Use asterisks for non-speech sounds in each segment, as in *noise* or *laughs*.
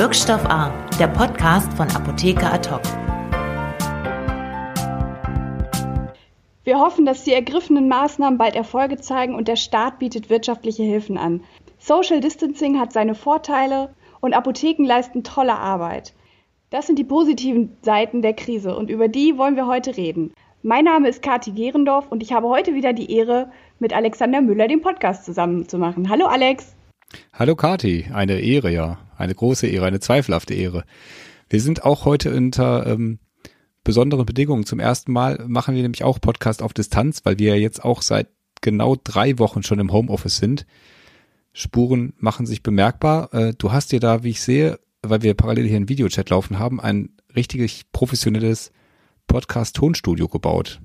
Wirkstoffarm, der Podcast von Apotheker Atok. Wir hoffen, dass die ergriffenen Maßnahmen bald Erfolge zeigen und der Staat bietet wirtschaftliche Hilfen an. Social Distancing hat seine Vorteile und Apotheken leisten tolle Arbeit. Das sind die positiven Seiten der Krise und über die wollen wir heute reden. Mein Name ist Kathi Gerendorf und ich habe heute wieder die Ehre, mit Alexander Müller den Podcast zusammen zu machen. Hallo Alex. Hallo Kathi, eine Ehre, ja. Eine große Ehre, eine zweifelhafte Ehre. Wir sind auch heute unter ähm, besonderen Bedingungen. Zum ersten Mal machen wir nämlich auch Podcast auf Distanz, weil wir ja jetzt auch seit genau drei Wochen schon im Homeoffice sind. Spuren machen sich bemerkbar. Äh, du hast dir da, wie ich sehe, weil wir parallel hier einen Videochat laufen haben, ein richtig professionelles Podcast-Tonstudio gebaut.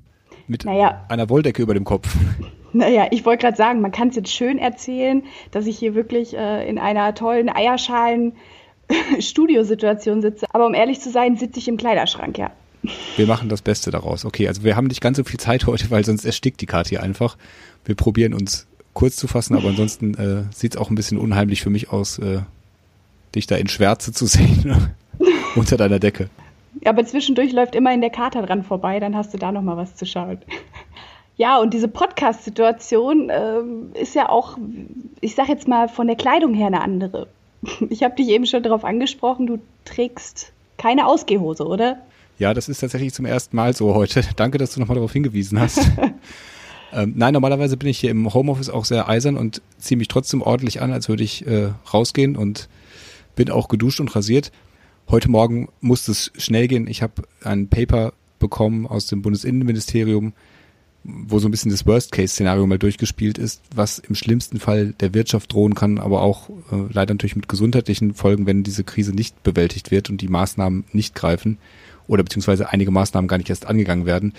Mit naja. einer Wolldecke über dem Kopf. Naja, ich wollte gerade sagen, man kann es jetzt schön erzählen, dass ich hier wirklich äh, in einer tollen Eierschalen-Studiosituation sitze. Aber um ehrlich zu sein, sitze ich im Kleiderschrank, ja. Wir machen das Beste daraus. Okay, also wir haben nicht ganz so viel Zeit heute, weil sonst erstickt die Karte hier einfach. Wir probieren uns kurz zu fassen, aber ansonsten äh, sieht es auch ein bisschen unheimlich für mich aus, äh, dich da in Schwärze zu sehen *laughs* unter deiner Decke. Ja, aber zwischendurch läuft immerhin der Kater dran vorbei, dann hast du da nochmal was zu schauen. Ja, und diese Podcast-Situation ähm, ist ja auch, ich sag jetzt mal, von der Kleidung her eine andere. *laughs* Ich habe dich eben schon darauf angesprochen, du trägst keine Ausgehhose, oder? Ja, das ist tatsächlich zum ersten Mal so heute. *laughs* Danke, dass du nochmal darauf hingewiesen hast. *laughs* ähm, nein, normalerweise bin ich hier im Homeoffice auch sehr eisern und ziehe mich trotzdem ordentlich an, als würde ich äh, rausgehen und bin auch geduscht und rasiert. Heute Morgen musste es schnell gehen. Ich habe ein Paper bekommen aus dem Bundesinnenministerium, wo so ein bisschen das Worst-Case-Szenario mal durchgespielt ist, was im schlimmsten Fall der Wirtschaft drohen kann, aber auch äh, leider natürlich mit gesundheitlichen Folgen, wenn diese Krise nicht bewältigt wird und die Maßnahmen nicht greifen oder beziehungsweise einige Maßnahmen gar nicht erst angegangen werden.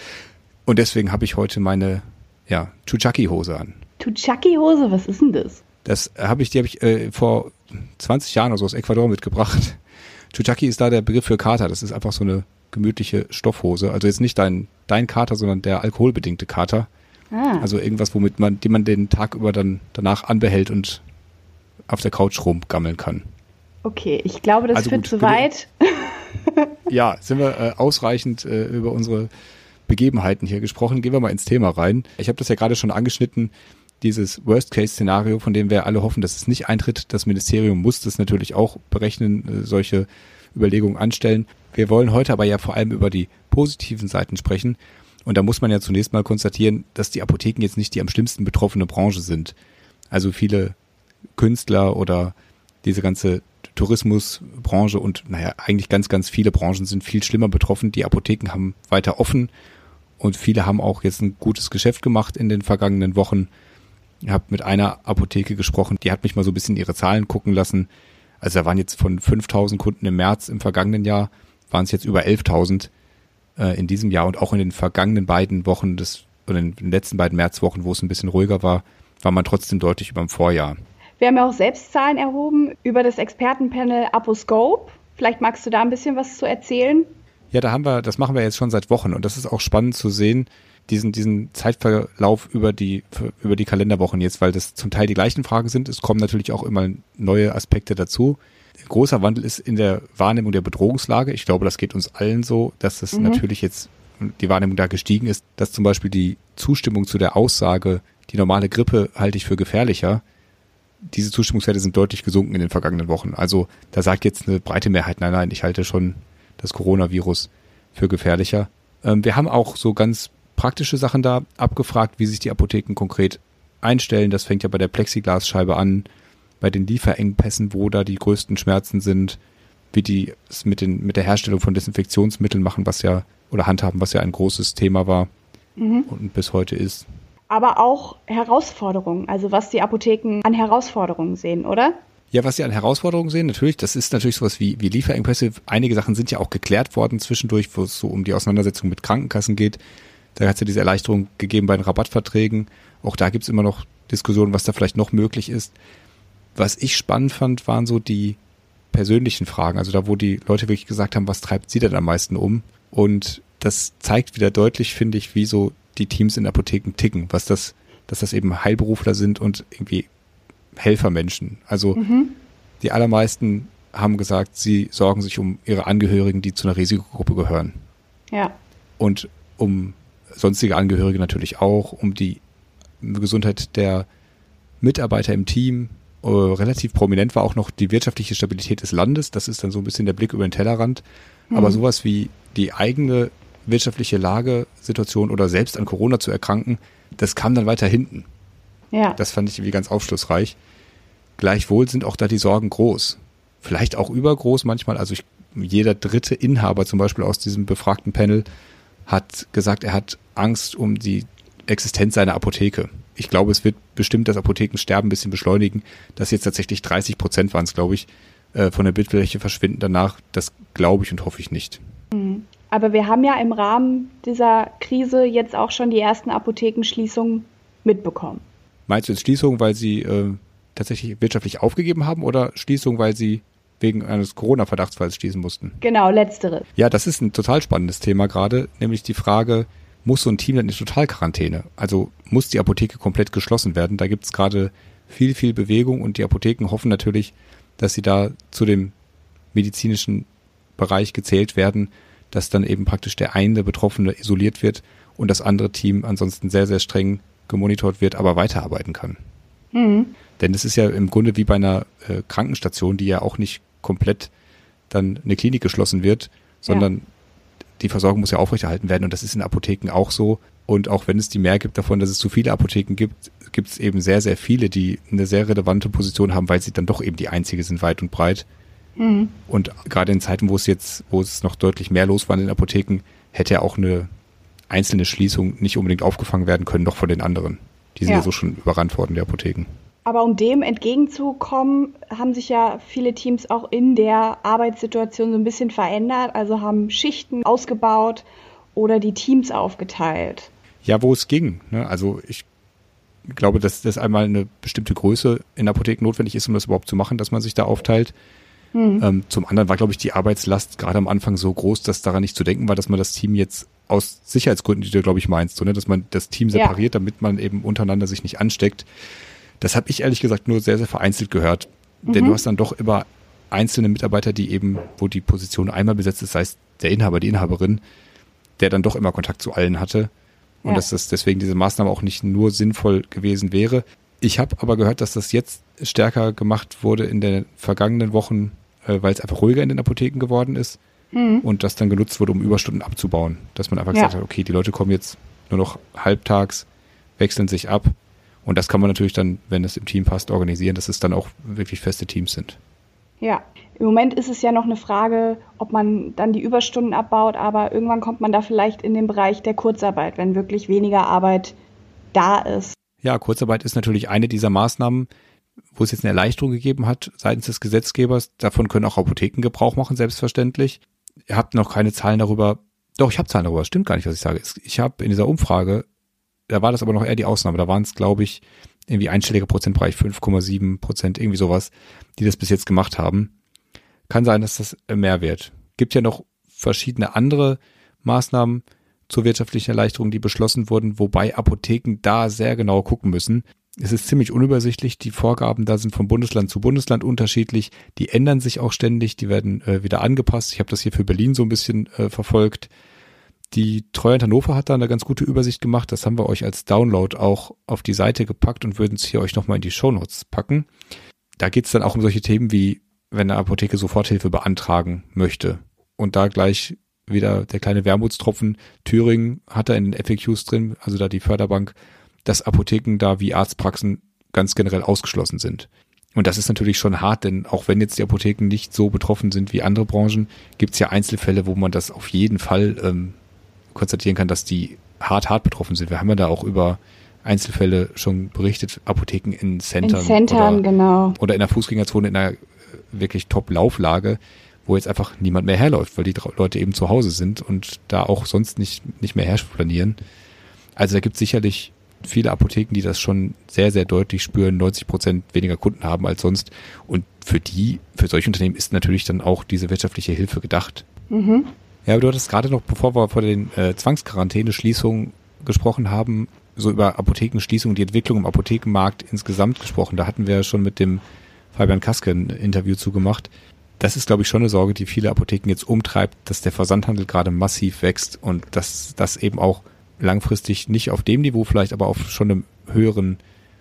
Und deswegen habe ich heute meine ja, Chuchaki-Hose an. Chuchaki-Hose, was ist denn das? Das habe ich, die habe ich äh, vor 20 Jahren oder so aus Ecuador mitgebracht. Chuchaki ist da der Begriff für Kater. Das ist einfach so eine gemütliche Stoffhose. Also jetzt nicht dein, dein Kater, sondern der alkoholbedingte Kater. Ah. Also irgendwas, womit man, die man den Tag über dann danach anbehält und auf der Couch rumgammeln kann. Okay, ich glaube, das also führt gut, zu weit. *laughs* ja, sind wir äh, ausreichend äh, über unsere Begebenheiten hier gesprochen. Gehen wir mal ins Thema rein. Ich habe das ja gerade schon angeschnitten, dieses Worst-Case-Szenario, von dem wir alle hoffen, dass es nicht eintritt. Das Ministerium muss das natürlich auch berechnen, äh, solche Überlegungen anstellen. Wir wollen heute aber ja vor allem über die positiven Seiten sprechen. Und da muss man ja zunächst mal konstatieren, dass die Apotheken jetzt nicht die am schlimmsten betroffene Branche sind. Also viele Künstler oder diese ganze Tourismusbranche und naja, eigentlich ganz, ganz viele Branchen sind viel schlimmer betroffen. Die Apotheken haben weiter offen und viele haben auch jetzt ein gutes Geschäft gemacht in den vergangenen Wochen. Ich habe mit einer Apotheke gesprochen, die hat mich mal so ein bisschen ihre Zahlen gucken lassen. Also da waren jetzt von 5000 Kunden im März im vergangenen Jahr, waren es jetzt über 11.000 äh, in diesem Jahr und auch in den vergangenen beiden Wochen des, oder in den letzten beiden Märzwochen, wo es ein bisschen ruhiger war, war man trotzdem deutlich über dem Vorjahr. Wir haben ja auch selbst Zahlen erhoben über das Expertenpanel Aposcope. Vielleicht magst du da ein bisschen was zu erzählen? Ja, da haben wir, das machen wir jetzt schon seit Wochen und das ist auch spannend zu sehen, diesen, diesen Zeitverlauf über die, über die Kalenderwochen jetzt, weil das zum Teil die gleichen Fragen sind. Es kommen natürlich auch immer neue Aspekte dazu. Ein großer Wandel ist in der Wahrnehmung der Bedrohungslage. Ich glaube, das geht uns allen so, dass es mhm. natürlich jetzt die Wahrnehmung da gestiegen ist, dass zum Beispiel die Zustimmung zu der Aussage, die normale Grippe halte ich für gefährlicher, diese Zustimmungswerte sind deutlich gesunken in den vergangenen Wochen. Also da sagt jetzt eine breite Mehrheit, nein, nein, ich halte schon das Coronavirus für gefährlicher. Ähm, wir haben auch so ganz praktische Sachen da abgefragt, wie sich die Apotheken konkret einstellen. Das fängt ja bei der Plexiglasscheibe an, bei den Lieferengpässen, wo da die größten Schmerzen sind, wie die es mit, den, mit der Herstellung von Desinfektionsmitteln machen, was ja, oder handhaben, was ja ein großes Thema war mhm. und bis heute ist aber auch Herausforderungen, also was die Apotheken an Herausforderungen sehen, oder? Ja, was sie an Herausforderungen sehen, natürlich, das ist natürlich sowas wie, wie Lieferengpässe. Einige Sachen sind ja auch geklärt worden zwischendurch, wo es so um die Auseinandersetzung mit Krankenkassen geht. Da hat es ja diese Erleichterung gegeben bei den Rabattverträgen. Auch da gibt es immer noch Diskussionen, was da vielleicht noch möglich ist. Was ich spannend fand, waren so die persönlichen Fragen, also da, wo die Leute wirklich gesagt haben, was treibt sie denn am meisten um? Und das zeigt wieder deutlich, finde ich, wie so die Teams in Apotheken ticken, was das, dass das eben Heilberufler sind und irgendwie Helfermenschen. Also mhm. die allermeisten haben gesagt, sie sorgen sich um ihre Angehörigen, die zu einer Risikogruppe gehören. Ja. Und um sonstige Angehörige natürlich auch, um die Gesundheit der Mitarbeiter im Team. Äh, relativ prominent war auch noch die wirtschaftliche Stabilität des Landes. Das ist dann so ein bisschen der Blick über den Tellerrand. Mhm. Aber sowas wie die eigene wirtschaftliche Lage, Situation oder selbst an Corona zu erkranken, das kam dann weiter hinten. Ja. Das fand ich irgendwie ganz aufschlussreich. Gleichwohl sind auch da die Sorgen groß. Vielleicht auch übergroß manchmal. Also ich, jeder dritte Inhaber zum Beispiel aus diesem befragten Panel hat gesagt, er hat Angst um die Existenz seiner Apotheke. Ich glaube, es wird bestimmt das Apothekensterben ein bisschen beschleunigen. dass jetzt tatsächlich 30 Prozent waren es, glaube ich, äh, von der Bildfläche verschwinden danach. Das glaube ich und hoffe ich nicht. Mhm. Aber wir haben ja im Rahmen dieser Krise jetzt auch schon die ersten Apothekenschließungen mitbekommen. Meinst du jetzt Schließungen, weil sie äh, tatsächlich wirtschaftlich aufgegeben haben oder Schließungen, weil sie wegen eines Corona-Verdachtsfalls schließen mussten? Genau, letzteres. Ja, das ist ein total spannendes Thema gerade, nämlich die Frage, muss so ein Team dann in Totalquarantäne? Also muss die Apotheke komplett geschlossen werden? Da gibt es gerade viel, viel Bewegung und die Apotheken hoffen natürlich, dass sie da zu dem medizinischen Bereich gezählt werden, dass dann eben praktisch der eine Betroffene isoliert wird und das andere Team ansonsten sehr, sehr streng gemonitort wird, aber weiterarbeiten kann. Mhm. Denn es ist ja im Grunde wie bei einer äh, Krankenstation, die ja auch nicht komplett dann eine Klinik geschlossen wird, sondern ja. die Versorgung muss ja aufrechterhalten werden und das ist in Apotheken auch so. Und auch wenn es die mehr gibt davon, dass es zu viele Apotheken gibt, gibt es eben sehr, sehr viele, die eine sehr relevante Position haben, weil sie dann doch eben die einzige sind, weit und breit. Mhm. Und gerade in Zeiten, wo es jetzt, wo es noch deutlich mehr los war in den Apotheken, hätte ja auch eine einzelne Schließung nicht unbedingt aufgefangen werden können, noch von den anderen. Die sind ja, ja so schon überrannt worden, die Apotheken. Aber um dem entgegenzukommen, haben sich ja viele Teams auch in der Arbeitssituation so ein bisschen verändert, also haben Schichten ausgebaut oder die Teams aufgeteilt. Ja, wo es ging. Ne? Also ich glaube, dass das einmal eine bestimmte Größe in Apotheken notwendig ist, um das überhaupt zu machen, dass man sich da aufteilt. Mhm. Ähm, zum anderen war, glaube ich, die Arbeitslast gerade am Anfang so groß, dass daran nicht zu denken war, dass man das Team jetzt aus Sicherheitsgründen, die du, glaube ich, meinst, so, ne? dass man das Team separiert, ja. damit man eben untereinander sich nicht ansteckt. Das habe ich ehrlich gesagt nur sehr, sehr vereinzelt gehört. Mhm. Denn du hast dann doch immer einzelne Mitarbeiter, die eben, wo die Position einmal besetzt ist, sei es der Inhaber, die Inhaberin, der dann doch immer Kontakt zu allen hatte. Und ja. dass das deswegen diese Maßnahme auch nicht nur sinnvoll gewesen wäre. Ich habe aber gehört, dass das jetzt stärker gemacht wurde in den vergangenen Wochen, äh, weil es einfach ruhiger in den Apotheken geworden ist mhm. und das dann genutzt wurde, um Überstunden abzubauen. Dass man einfach ja. gesagt hat, okay, die Leute kommen jetzt nur noch halbtags, wechseln sich ab und das kann man natürlich dann, wenn es im Team passt, organisieren, dass es dann auch wirklich feste Teams sind. Ja, im Moment ist es ja noch eine Frage, ob man dann die Überstunden abbaut, aber irgendwann kommt man da vielleicht in den Bereich der Kurzarbeit, wenn wirklich weniger Arbeit da ist. Ja, Kurzarbeit ist natürlich eine dieser Maßnahmen, wo es jetzt eine Erleichterung gegeben hat seitens des Gesetzgebers. Davon können auch Apotheken Gebrauch machen, selbstverständlich. Ihr habt noch keine Zahlen darüber. Doch, ich habe Zahlen darüber. Stimmt gar nicht, was ich sage. Ich habe in dieser Umfrage da war das aber noch eher die Ausnahme. Da waren es, glaube ich, irgendwie einstelliger Prozentbereich, 5,7 Prozent, irgendwie sowas, die das bis jetzt gemacht haben. Kann sein, dass das mehr wird. Gibt ja noch verschiedene andere Maßnahmen zur wirtschaftlichen Erleichterung, die beschlossen wurden, wobei Apotheken da sehr genau gucken müssen. Es ist ziemlich unübersichtlich. Die Vorgaben da sind von Bundesland zu Bundesland unterschiedlich. Die ändern sich auch ständig. Die werden äh, wieder angepasst. Ich habe das hier für Berlin so ein bisschen äh, verfolgt. Die Treuhand Hannover hat da eine ganz gute Übersicht gemacht. Das haben wir euch als Download auch auf die Seite gepackt und würden es hier euch nochmal in die Shownotes packen. Da geht es dann auch um solche Themen wie, wenn eine Apotheke Soforthilfe beantragen möchte. Und da gleich wieder der kleine Wermutstropfen. Thüringen hat da in den FAQs drin, also da die Förderbank, dass Apotheken da wie Arztpraxen ganz generell ausgeschlossen sind. Und das ist natürlich schon hart, denn auch wenn jetzt die Apotheken nicht so betroffen sind wie andere Branchen, gibt es ja Einzelfälle, wo man das auf jeden Fall ähm, konstatieren kann, dass die hart, hart betroffen sind. Wir haben ja da auch über Einzelfälle schon berichtet, Apotheken in Centern. In Centern, oder, genau. Oder in der Fußgängerzone in einer äh, wirklich Top-Lauflage, wo jetzt einfach niemand mehr herläuft, weil die Leute eben zu Hause sind und da auch sonst nicht, nicht mehr herplanieren. Also da gibt es sicherlich viele Apotheken, die das schon sehr, sehr deutlich spüren, 90 Prozent weniger Kunden haben als sonst. Und für die, für solche Unternehmen ist natürlich dann auch diese wirtschaftliche Hilfe gedacht. Mhm. Ja, aber du hattest gerade noch, bevor wir vor den äh, Zwangsquarantäne-Schließungen gesprochen haben, so über Apothekenschließungen, die Entwicklung im Apothekenmarkt insgesamt gesprochen. Da hatten wir schon mit dem Fabian Kaske ein Interview zugemacht. das ist, glaube ich, schon eine Sorge, die viele Apotheken jetzt umtreibt, dass der Versandhandel gerade massiv wächst und dass das eben auch langfristig nicht auf dem Niveau vielleicht, aber auf schon einem höheren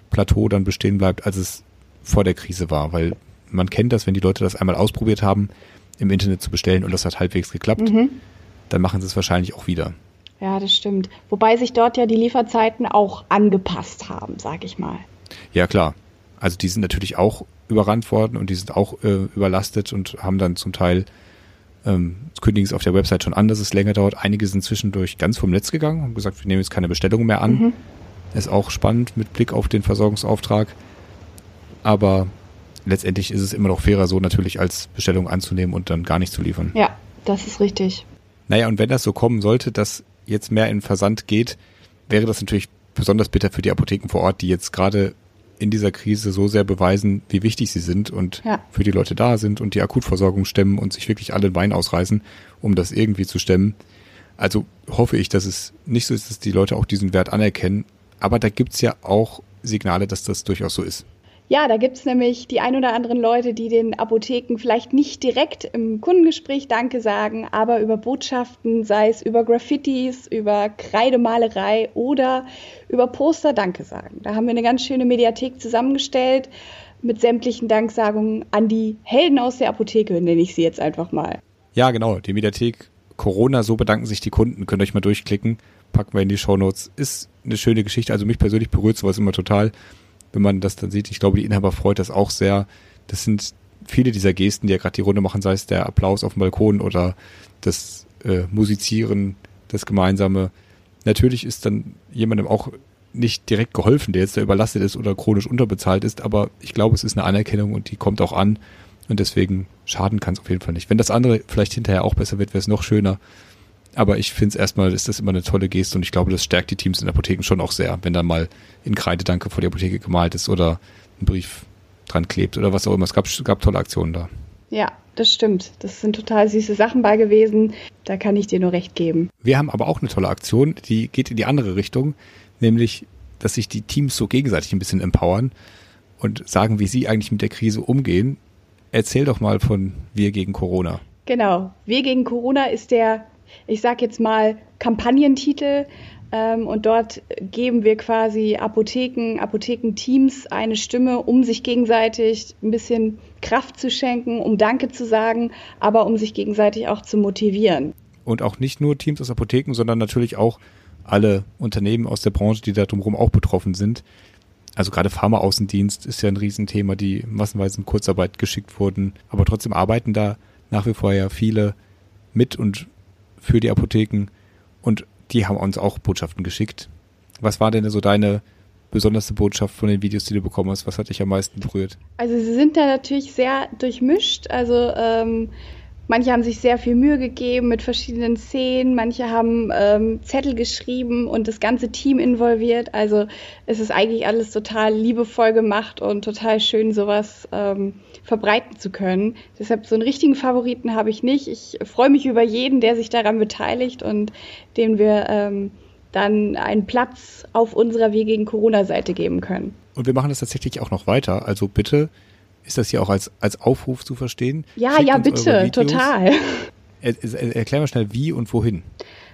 Plateau dann bestehen bleibt, als es vor der Krise war. Weil man kennt das, wenn die Leute das einmal ausprobiert haben, im Internet zu bestellen und das hat halbwegs geklappt, mhm. dann machen sie es wahrscheinlich auch wieder. Ja, das stimmt. Wobei sich dort ja die Lieferzeiten auch angepasst haben, sag ich mal. Ja, klar. Also die sind natürlich auch überrannt worden und die sind auch äh, überlastet und haben dann zum Teil ähm, kündigen es auf der Website schon an, dass es länger dauert. Einige sind zwischendurch ganz vom Netz gegangen und gesagt, wir nehmen jetzt keine Bestellungen mehr an. Mhm. Ist auch spannend mit Blick auf den Versorgungsauftrag. Aber letztendlich ist es immer noch fairer, so natürlich als Bestellung anzunehmen und dann gar nicht zu liefern. Ja, das ist richtig. Naja, und wenn das so kommen sollte, dass jetzt mehr in Versand geht, wäre das natürlich besonders bitter für die Apotheken vor Ort, die jetzt gerade in dieser Krise so sehr beweisen, wie wichtig sie sind und ja. für die Leute da sind und die Akutversorgung stemmen und sich wirklich alle Wein ausreißen, um das irgendwie zu stemmen. Also hoffe ich, dass es nicht so ist, dass die Leute auch diesen Wert anerkennen. Aber da gibt's ja auch Signale, dass das durchaus so ist. Ja, da gibt es nämlich die ein oder anderen Leute, die den Apotheken vielleicht nicht direkt im Kundengespräch Danke sagen, aber über Botschaften, sei es über Graffitis, über Kreidemalerei oder über Poster Danke sagen. Da haben wir eine ganz schöne Mediathek zusammengestellt mit sämtlichen Danksagungen an die Helden aus der Apotheke, nenne ich sie jetzt einfach mal. Ja, genau, die Mediathek Corona, so bedanken sich die Kunden, könnt ihr euch mal durchklicken, packen wir in die Shownotes. Ist eine schöne Geschichte, also mich persönlich berührt sowas immer total wenn man das dann sieht. Ich glaube, die Inhaber freut das auch sehr. Das sind viele dieser Gesten, die ja gerade die Runde machen, sei es der Applaus auf dem Balkon oder das äh, Musizieren, das Gemeinsame. Natürlich ist dann jemandem auch nicht direkt geholfen, der jetzt da überlastet ist oder chronisch unterbezahlt ist, aber ich glaube, es ist eine Anerkennung und die kommt auch an und deswegen schaden kann es auf jeden Fall nicht. Wenn das andere vielleicht hinterher auch besser wird, wäre es noch schöner. Aber ich finde es erstmal, ist das immer eine tolle Geste und ich glaube, das stärkt die Teams in Apotheken schon auch sehr, wenn da mal in Kreide Danke vor die Apotheke gemalt ist oder ein Brief dran klebt oder was auch immer. Es gab, gab tolle Aktionen da. Ja, das stimmt. Das sind total süße Sachen bei gewesen. Da kann ich dir nur recht geben. Wir haben aber auch eine tolle Aktion, die geht in die andere Richtung, nämlich, dass sich die Teams so gegenseitig ein bisschen empowern und sagen, wie sie eigentlich mit der Krise umgehen. Erzähl doch mal von Wir gegen Corona. Genau. Wir gegen Corona ist der ich sage jetzt mal, Kampagnentitel. Ähm, und dort geben wir quasi Apotheken, Apothekenteams eine Stimme, um sich gegenseitig ein bisschen Kraft zu schenken, um Danke zu sagen, aber um sich gegenseitig auch zu motivieren. Und auch nicht nur Teams aus Apotheken, sondern natürlich auch alle Unternehmen aus der Branche, die da drumherum auch betroffen sind. Also gerade Pharmaaußendienst ist ja ein Riesenthema, die massenweise in Kurzarbeit geschickt wurden. Aber trotzdem arbeiten da nach wie vor ja viele mit und für die Apotheken und die haben uns auch Botschaften geschickt. Was war denn so deine besonderste Botschaft von den Videos, die du bekommen hast? Was hat dich am meisten berührt? Also sie sind da natürlich sehr durchmischt. Also ähm, manche haben sich sehr viel Mühe gegeben mit verschiedenen Szenen, manche haben ähm, Zettel geschrieben und das ganze Team involviert. Also es ist eigentlich alles total liebevoll gemacht und total schön, sowas ähm, verbreiten zu können. Deshalb so einen richtigen Favoriten habe ich nicht. Ich freue mich über jeden, der sich daran beteiligt und den wir ähm, dann einen Platz auf unserer Wir gegen Corona-Seite geben können. Und wir machen das tatsächlich auch noch weiter. Also bitte, ist das hier auch als, als Aufruf zu verstehen? Ja, Schickt ja, bitte, total. Er, er, erklär mal schnell, wie und wohin.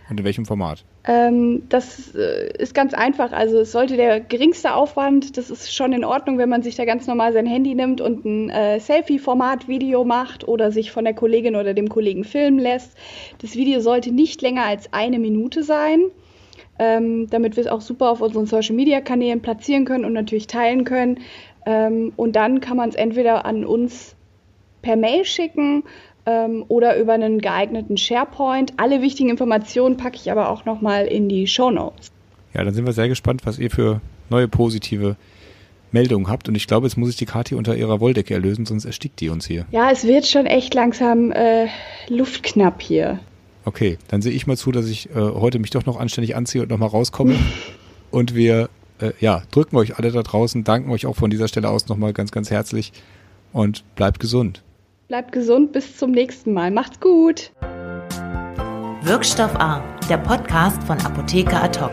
Und in welchem Format? Ähm, das äh, ist ganz einfach. Also es sollte der geringste Aufwand, das ist schon in Ordnung, wenn man sich da ganz normal sein Handy nimmt und ein äh, Selfie-Format-Video macht oder sich von der Kollegin oder dem Kollegen filmen lässt. Das Video sollte nicht länger als eine Minute sein, ähm, damit wir es auch super auf unseren Social-Media-Kanälen platzieren können und natürlich teilen können. Ähm, und dann kann man es entweder an uns per Mail schicken ähm, oder über einen geeigneten SharePoint. Alle wichtigen Informationen packe ich aber auch nochmal in die Show Notes. Ja, dann sind wir sehr gespannt, was ihr für neue positive Meldungen habt. Und ich glaube, jetzt muss ich die Kati unter ihrer Wolldecke erlösen, sonst erstickt die uns hier. Ja, es wird schon echt langsam äh, luftknapp hier. Okay, dann sehe ich mal zu, dass ich äh, heute mich doch noch anständig anziehe und nochmal rauskomme. *laughs* und wir äh, ja, drücken euch alle da draußen, danken euch auch von dieser Stelle aus nochmal ganz, ganz herzlich und bleibt gesund. Bleibt gesund, bis zum nächsten Mal. Macht's gut. Wirkstoff A, der Podcast von Apotheker Ad hoc.